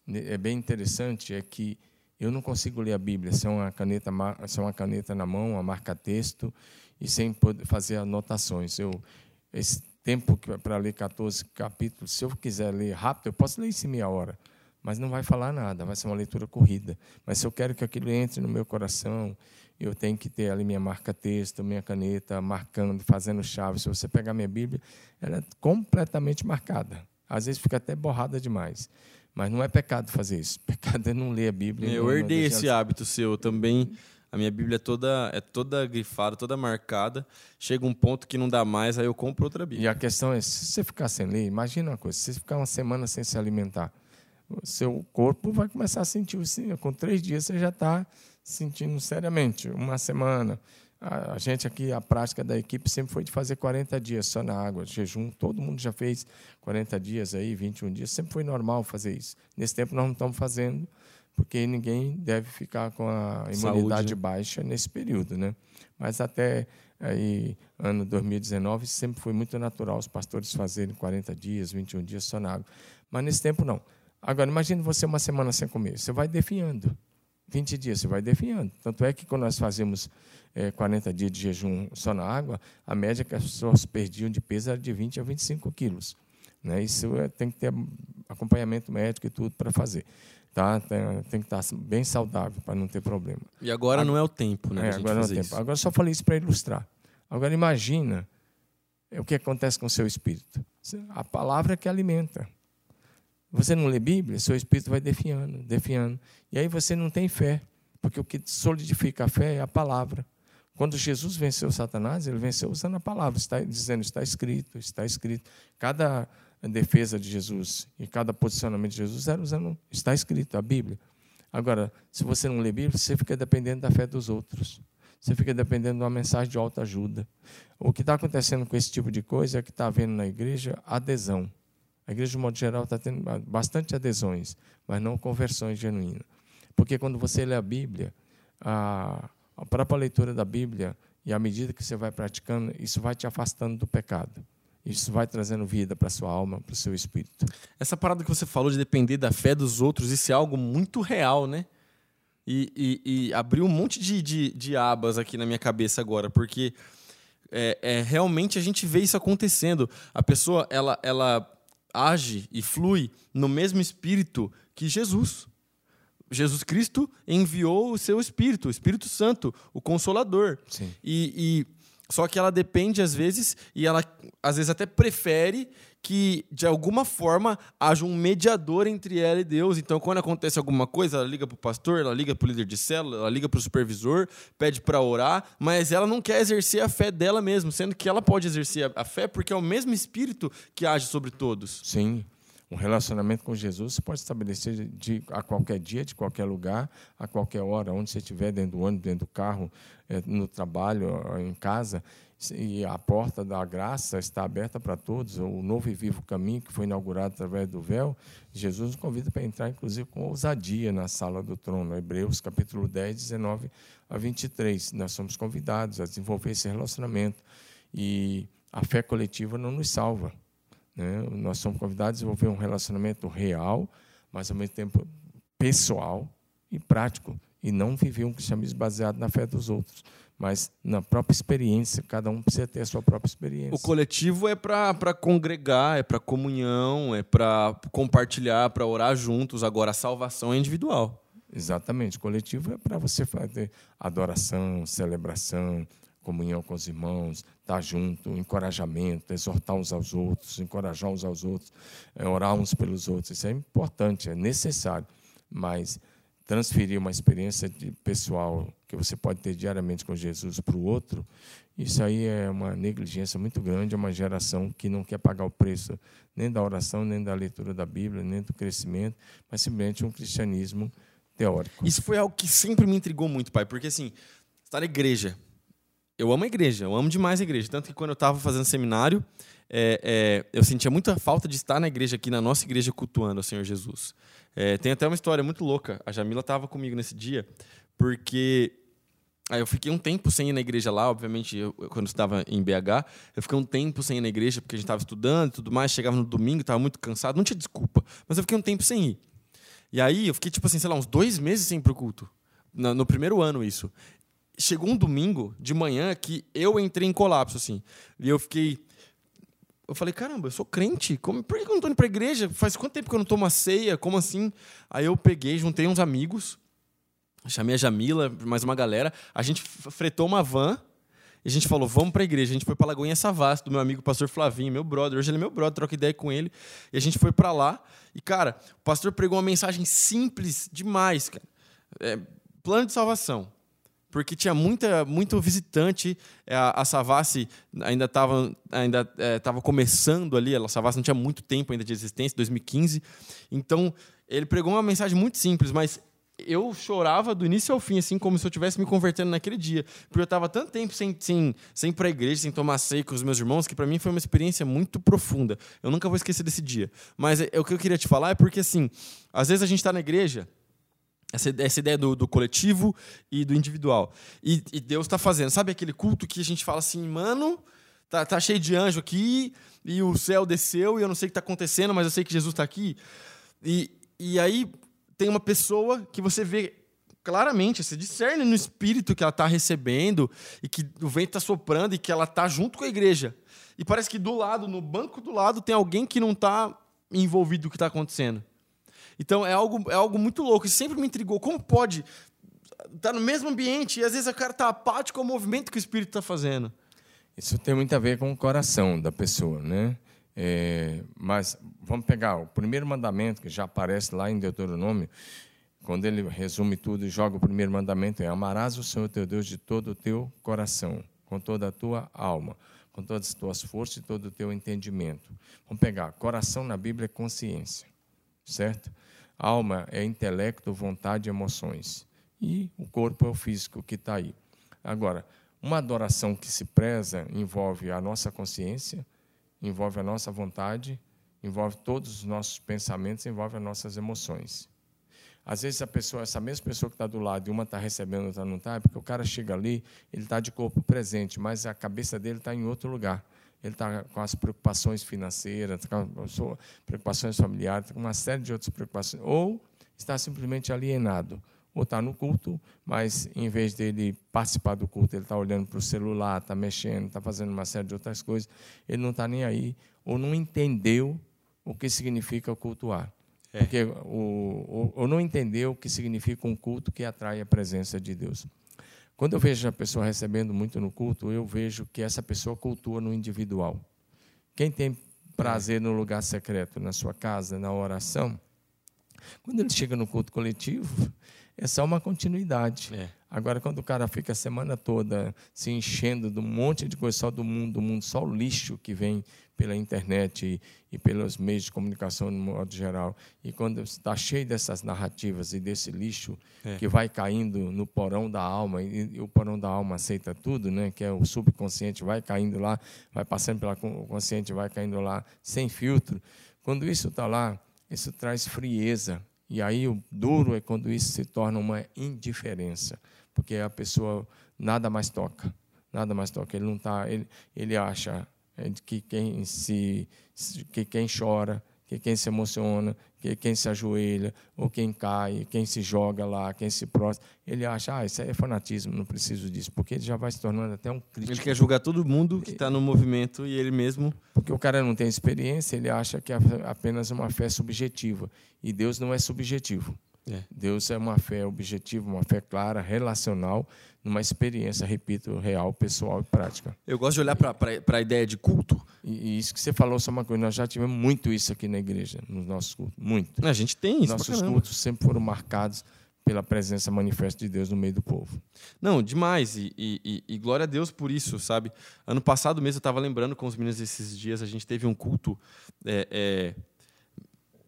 é bem interessante, é que eu não consigo ler a Bíblia sem uma caneta, sem uma caneta na mão, uma marca-texto, e sem poder fazer anotações. Eu, esse tempo para ler 14 capítulos, se eu quiser ler rápido, eu posso ler isso em meia hora mas não vai falar nada, vai ser uma leitura corrida. Mas se eu quero que aquilo entre no meu coração, eu tenho que ter ali minha marca-texto, minha caneta, marcando, fazendo chave. Se você pegar minha Bíblia, ela é completamente marcada. Às vezes fica até borrada demais. Mas não é pecado fazer isso. [LAUGHS] Pecado é não ler a Bíblia. Eu herdei esse hábito seu também. A minha Bíblia é toda, é toda grifada, toda marcada. Chega um ponto que não dá mais, aí eu compro outra Bíblia. E a questão é, se você ficar sem ler, imagina uma coisa, se você ficar uma semana sem se alimentar, seu corpo vai começar a sentir assim, com três dias você já está sentindo seriamente, uma semana. A, gente aqui, a prática da equipe sempre foi de fazer 40 dias só na água, jejum. Todo mundo já fez 40 dias aí, 21 dias. Sempre foi normal fazer isso. Nesse tempo nós não estamos fazendo, porque ninguém deve ficar com a imunidade Saúde. Né? baixa nesse período, né? Mas até aí ano 2019 sempre foi muito natural os pastores fazerem 40 dias, 21 dias só na água. Mas nesse tempo não. Agora, imagine você uma semana sem comer. Você vai definhando. 20 dias, você vai definhando. Tanto é que quando nós fazemos é, 40 dias de jejum só na água, a média que as pessoas perdiam de peso era de 20 a 25 quilos. Né? Isso é, tem que ter acompanhamento médico e tudo para fazer. Tá? Tem, tem, que estar bem saudável para não ter problema. E agora, agora não é o tempo, né? É, agora não é o tempo. Isso. Agora só falei isso para ilustrar. Agora imagina o que acontece com o seu espírito. A palavra é que alimenta. Você não lê Bíblia, seu espírito vai definhando, definhando. E aí você não tem fé, porque o que solidifica a fé é a palavra. Quando Jesus venceu Satanás, ele venceu usando a palavra, está dizendo está escrito, está escrito. Cada defesa de Jesus e cada posicionamento de Jesus era usando está escrito, a Bíblia. Agora, se você não lê Bíblia, você fica dependendo da fé dos outros. Você fica dependendo de uma mensagem de alta ajuda. O que está acontecendo com esse tipo de coisa é que está havendo na igreja adesão. A igreja, de modo geral, está tendo bastante adesões, mas não conversões genuínas. Porque quando você lê a Bíblia, a, a própria leitura da Bíblia, e à medida que você vai praticando, isso vai te afastando do pecado. Isso vai trazendo vida para sua alma, para o seu espírito. Essa parada que você falou de depender da fé dos outros, isso é algo muito real, né? E, e, e abriu um monte de, de, de, abas aqui na minha cabeça agora, porque é, é, realmente a gente vê isso acontecendo. A pessoa, ela, ela age e flui no mesmo espírito que Jesus. Jesus Cristo enviou o seu Espírito, o Espírito Santo, o Consolador. Sim. E, e só que ela depende às vezes e ela às vezes até prefere que de alguma forma haja um mediador entre ela e Deus. Então, quando acontece alguma coisa, ela liga para o pastor, ela liga para o líder de célula, ela liga para o supervisor, pede para orar, mas ela não quer exercer a fé dela mesma, sendo que ela pode exercer a fé porque é o mesmo Espírito que age sobre todos. Sim. Um relacionamento com Jesus você pode estabelecer de, a qualquer dia, de qualquer lugar, a qualquer hora, onde você estiver, dentro do ônibus, dentro do carro, eh, no trabalho, em casa e a porta da graça está aberta para todos, o novo e vivo caminho que foi inaugurado através do véu, Jesus nos convida para entrar, inclusive, com ousadia na sala do trono. Hebreus, capítulo 10, 19 a 23. Nós somos convidados a desenvolver esse relacionamento. E a fé coletiva não nos salva. Né? Nós somos convidados a desenvolver um relacionamento real, mas, ao mesmo tempo, pessoal e prático e não viver um cristianismo baseado na fé dos outros, mas na própria experiência. Cada um precisa ter a sua própria experiência. O coletivo é para congregar, é para comunhão, é para compartilhar, para orar juntos. Agora, a salvação é individual. Exatamente. O coletivo é para você fazer adoração, celebração, comunhão com os irmãos, estar junto, encorajamento, exortar uns aos outros, encorajar uns aos outros, é, orar uns pelos outros. Isso é importante, é necessário. Mas transferir uma experiência pessoal que você pode ter diariamente com Jesus para o outro, isso aí é uma negligência muito grande, é uma geração que não quer pagar o preço nem da oração, nem da leitura da Bíblia, nem do crescimento, mas simplesmente um cristianismo teórico. Isso foi algo que sempre me intrigou muito, pai, porque assim, estar na igreja, eu amo a igreja, eu amo demais a igreja, tanto que quando eu estava fazendo seminário, é, é, eu sentia muita falta de estar na igreja aqui, na nossa igreja, cultuando o Senhor Jesus. É, tem até uma história muito louca. A Jamila estava comigo nesse dia, porque aí eu fiquei um tempo sem ir na igreja lá, obviamente, eu, quando estava em BH, eu fiquei um tempo sem ir na igreja, porque a gente estava estudando e tudo mais, chegava no domingo, estava muito cansado, não tinha desculpa, mas eu fiquei um tempo sem ir. E aí eu fiquei, tipo assim, sei lá, uns dois meses sem ir pro culto. No, no primeiro ano, isso. Chegou um domingo de manhã que eu entrei em colapso, assim. E eu fiquei eu falei, caramba, eu sou crente. Como, por que eu não estou indo para a igreja? Faz quanto tempo que eu não tomo uma ceia? Como assim? Aí eu peguei, juntei uns amigos, chamei a Jamila, mais uma galera. A gente fretou uma van e a gente falou, vamos para a igreja. A gente foi para Lagoinha Savassi, do meu amigo pastor Flavinho, meu brother. Hoje ele é meu brother, troca ideia com ele. E a gente foi para lá. E, cara, o pastor pregou uma mensagem simples demais, cara. É, plano de salvação porque tinha muita, muito visitante. É, a, a Savassi ainda estava ainda é, começando ali, a Savassi não tinha muito tempo ainda de existência, 2015. Então, ele pregou uma mensagem muito simples, mas eu chorava do início ao fim, assim, como se eu estivesse me convertendo naquele dia. Porque eu estava tanto tempo sem, sem, sem ir para a igreja, sem tomar ceia com os meus irmãos, que para mim foi uma experiência muito profunda. Eu nunca vou esquecer desse dia. Mas é, é, o que eu queria te falar é porque, assim, às vezes a gente está na igreja essa, essa ideia do, do, coletivo e do individual. E, e Deus está fazendo. Sabe aquele culto que a gente fala assim, mano, tá, tá cheio de anjo aqui, e o céu desceu, e eu não sei o que está acontecendo, mas eu sei que Jesus está aqui. E, e aí tem uma pessoa que você vê claramente, você discerne no espírito que ela está recebendo, e que o vento está soprando, e que ela está junto com a igreja. E parece que do lado, no banco do lado, tem alguém que não está envolvido no que está acontecendo. Então é algo, é algo muito louco. Isso sempre me intrigou. Como pode estar tá no mesmo ambiente e às vezes o cara está apático ao movimento que o espírito está fazendo? Isso tem muito a ver com o coração da pessoa, né? É, mas vamos pegar o primeiro mandamento que já aparece lá em Deuteronômio, quando ele resume tudo e joga o primeiro mandamento é amarás o Senhor teu Deus de todo o teu coração, com toda a tua alma, com todas as tuas forças e todo o teu entendimento. Vamos pegar coração na Bíblia é consciência, certo? Alma é intelecto, vontade e emoções. E o corpo é o físico que está aí. Agora, uma adoração que se preza envolve a nossa consciência, envolve a nossa vontade, envolve todos os nossos pensamentos, envolve as nossas emoções. Às vezes a pessoa, essa mesma pessoa que está do lado e uma está recebendo, outra não está, é porque o cara chega ali, ele está de corpo presente, mas a cabeça dele está em outro lugar ele está com as preocupações financeiras, tá com as preocupações familiares, tá com uma série de outras preocupações, ou está simplesmente alienado, ou está no culto, mas em vez dele participar do culto, ele está olhando para o celular, está mexendo, está fazendo uma série de outras coisas, ele não está nem aí, ou não entendeu o que significa cultuar. É. Porque ou não entendeu o que significa um culto que atrai a presença de Deus. Quando eu vejo a pessoa recebendo muito no culto, eu vejo que essa pessoa cultua no individual. Quem tem prazer no lugar secreto, na sua casa, na oração, quando ele chega no culto coletivo, é só uma continuidade. É. Agora, quando o cara fica a semana toda se enchendo de um monte de coisa só do mundo, do mundo, só o lixo que vem pela internet e, e pelos meios de comunicação no modo geral, e quando está cheio dessas narrativas e desse lixo é. que vai caindo no porão da alma, e, e, o porão da alma aceita tudo, né, que é o subconsciente, vai caindo lá, vai passando pela consciente, vai caindo lá sem filtro. Quando isso está lá, isso traz frieza e aí o duro é quando isso se torna uma indiferença, porque a pessoa nada mais toca, nada mais toca. Ele não tá, ele, ele acha é, que quem se que quem chora, que quem se emociona, que quem se ajoelha, ou quem cai, quem se joga lá, quem se prostra, ele acha, ah, isso é fanatismo, não preciso disso, porque ele já vai se tornando até um crítico. Ele quer julgar todo mundo que está no movimento e ele mesmo. Porque o cara não tem experiência, ele acha que é apenas uma fé subjetiva. E Deus não é subjetivo. É. Deus é uma fé objetiva, uma fé clara, relacional, numa experiência, repito, real, pessoal e prática. Eu gosto de olhar para a ideia de culto. E, e, isso que você falou só uma coisa, nós já tivemos muito isso aqui na igreja, nos nossos cultos, muito. A gente tem isso. Nossos cultos sempre foram marcados pela presença manifesta de Deus no meio do povo. Não, demais. E, e, e glória a Deus por isso, sabe? Ano passado mesmo eu estava lembrando com os meninos esses dias, a gente teve um culto. É, é,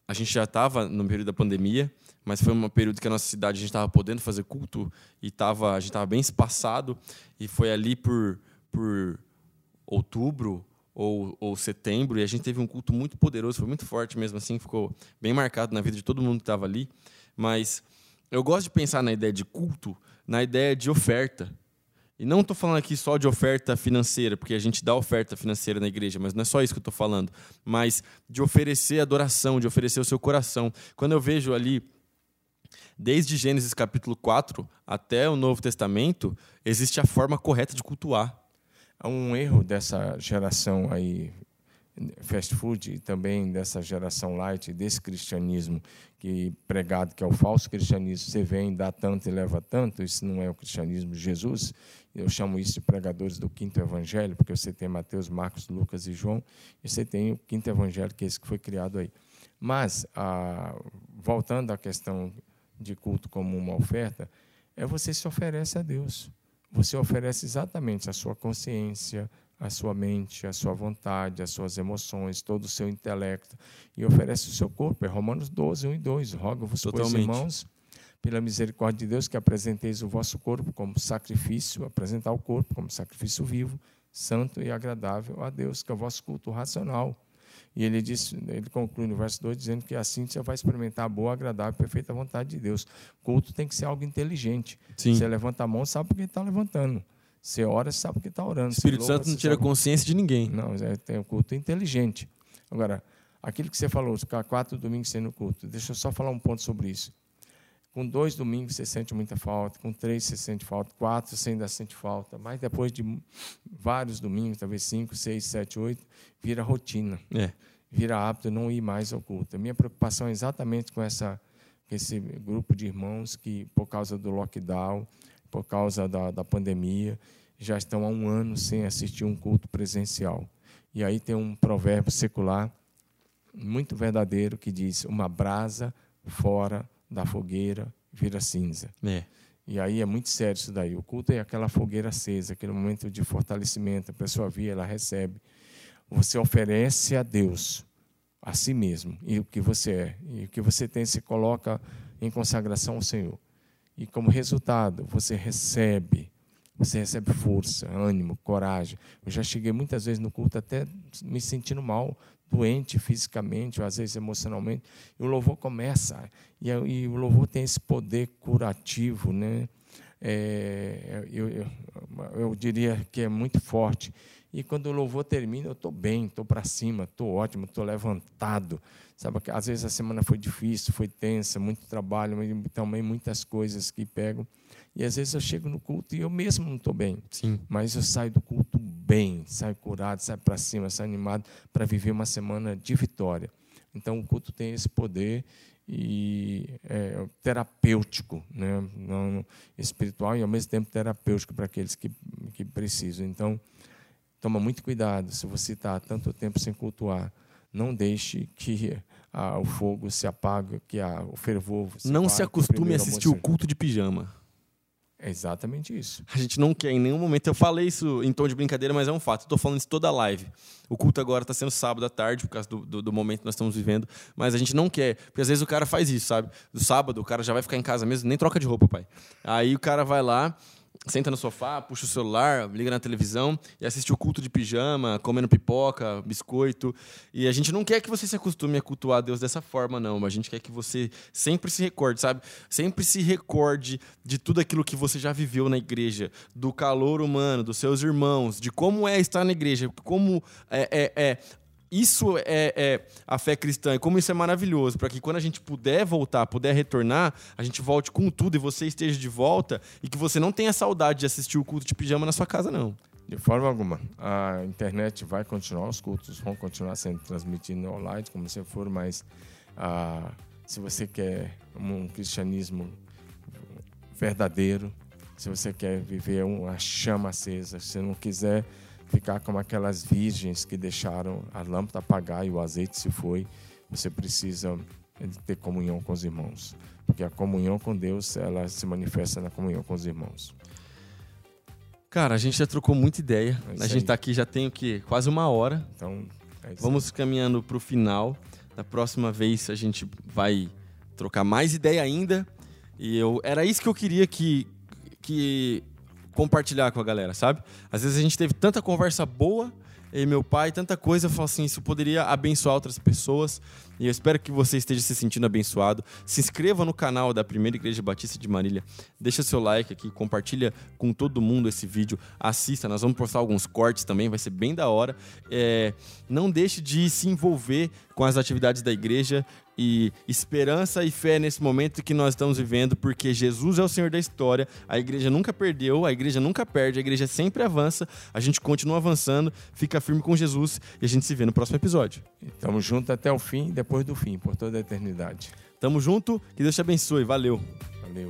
a gente já estava no período da pandemia mas foi um período que a nossa cidade a gente estava podendo fazer culto e tava, a gente estava bem espaçado e foi ali por, por outubro ou, ou setembro e a gente teve um culto muito poderoso, foi muito forte mesmo assim, ficou bem marcado na vida de todo mundo que estava ali. Mas eu gosto de pensar na ideia de culto, na ideia de oferta. E não estou falando aqui só de oferta financeira, porque a gente dá oferta financeira na igreja, mas não é só isso que eu estou falando. Mas de oferecer adoração, de oferecer o seu coração. Quando eu vejo ali desde Gênesis capítulo 4 até o Novo Testamento, existe a forma correta de cultuar. Há um erro dessa geração aí fast food e também dessa geração light, desse cristianismo que pregado que é o falso cristianismo, você vem, dá tanto e leva tanto, isso não é o cristianismo de Jesus. Eu chamo isso de pregadores do quinto evangelho, porque você tem Mateus, Marcos, Lucas e João, e você tem o quinto evangelho, que é esse que foi criado aí. Mas, ah, voltando à questão de culto como uma oferta, é você se oferece a Deus. Você oferece exatamente a sua consciência, a sua mente, a sua vontade, as suas emoções, todo o seu intelecto e oferece o seu corpo. É Romanos 12, 1 e 2. Rogo-vos, pois, irmãos, pela misericórdia de Deus, que apresenteis o vosso corpo como sacrifício, apresentar o corpo como sacrifício vivo, santo e agradável a Deus, que é o vosso culto racional. E ele diz, ele conclui no verso 2 dizendo que assim você vai experimentar a boa, agradável e perfeita vontade de Deus. Culto tem que ser algo inteligente. Sim. Você levanta a mão, sabe por que está levantando. Você ora, sabe por que está orando. O Espírito louva, Santo não tira sabe... consciência de ninguém. Não, é, tem o culto inteligente. Agora, aquilo que você falou, ficar quatro domingos sendo culto, deixa eu só falar um ponto sobre isso. Com dois domingos você sente muita falta, com três você sente falta, quatro você ainda sente falta, mas depois de vários domingos, talvez cinco, seis, sete, oito, vira rotina. É. Vira hábito não ir mais ao culto. A minha preocupação é exatamente com essa, esse grupo de irmãos que, por causa do lockdown, por causa da, da pandemia, já estão há um ano sem assistir um culto presencial. E aí tem um provérbio secular muito verdadeiro que diz: uma brasa fora da fogueira vira cinza. É. E aí é muito sério isso daí. O culto é aquela fogueira acesa, aquele momento de fortalecimento. A pessoa via, ela recebe. Você oferece a Deus, a si mesmo, e o que você é. E o que você tem, se coloca em consagração ao Senhor. E como resultado, você recebe. Você recebe força, ânimo, coragem. Eu já cheguei muitas vezes no culto até me sentindo mal, doente fisicamente, ou às vezes emocionalmente, e o louvor começa, e, e o louvor tem esse poder curativo, né? É, eu, eu, eu, diria que é muito forte. E quando o louvor termina, eu estou bem, estou para cima, estou ótimo, estou levantado. Sabe, às vezes a semana foi difícil, foi tensa, muito trabalho, mas também muitas coisas que pegam. E às vezes eu chego no culto e eu mesmo não estou bem. Sim. Mas eu saio do culto bem, saio curado, saio para cima, saio animado para viver uma semana de vitória. Então o culto tem esse poder e é, terapêutico, né? Não, espiritual e ao mesmo tempo terapêutico para aqueles que, que precisam. Então, toma muito cuidado se você está tanto tempo sem cultuar. Não deixe que ah, o fogo se apague, que ah, o fervor. Se não se acostume a assistir o culto de pijama. É exatamente isso. A gente não quer em nenhum momento. Eu falei isso em tom de brincadeira, mas é um fato. Estou falando isso toda a live. O culto agora está sendo sábado à tarde, por causa do, do, do, momento que nós estamos vivendo. Mas a gente não quer. Porque às vezes o cara faz isso, sabe? Do sábado, o cara já vai ficar em casa mesmo, nem troca de roupa, pai. Aí o cara vai lá senta no sofá, puxa o celular, liga na televisão e assiste o culto de pijama, comendo pipoca, biscoito. E a gente não quer que você se acostume a cultuar Deus dessa forma, não. A gente quer que você sempre se recorde, sabe? Sempre se recorde de tudo aquilo que você já viveu na igreja, do calor humano, dos seus irmãos, de como é estar na igreja, como é, é, é isso é, é, a fé cristã e como isso é maravilhoso, para que quando a gente puder voltar, puder retornar, a gente volte com tudo e você esteja de volta e que você não tenha saudade de assistir o culto de pijama na sua casa, não. De forma alguma. A internet vai continuar, os cultos vão continuar sendo transmitidos online, como se for, mas ah, se você quer um cristianismo verdadeiro, se você quer viver uma chama acesa, se não quiser ficar como aquelas virgens que deixaram a lâmpada apagar e o azeite se foi. Você precisa ter comunhão com os irmãos, porque a comunhão com Deus ela se manifesta na comunhão com os irmãos. Cara, a gente já trocou muita ideia. É a gente está aqui já tem o que quase uma hora. Então é vamos caminhando para o final. Da próxima vez a gente vai trocar mais ideia ainda. E eu era isso que eu queria que que compartilhar com a galera, sabe? Às vezes a gente teve tanta conversa boa e meu pai, tanta coisa, eu falo assim, isso poderia abençoar outras pessoas. E eu espero que você esteja se sentindo abençoado. Se inscreva no canal da Primeira Igreja Batista de Marília. Deixa seu like aqui, compartilha com todo mundo esse vídeo. Assista, nós vamos postar alguns cortes também, vai ser bem da hora. É, não deixe de se envolver com as atividades da igreja e esperança e fé nesse momento que nós estamos vivendo, porque Jesus é o Senhor da história, a igreja nunca perdeu, a igreja nunca perde, a igreja sempre avança, a gente continua avançando, fica firme com Jesus e a gente se vê no próximo episódio. Estamos juntos até o fim, depois do fim, por toda a eternidade. Tamo junto, que Deus te abençoe, valeu. Valeu.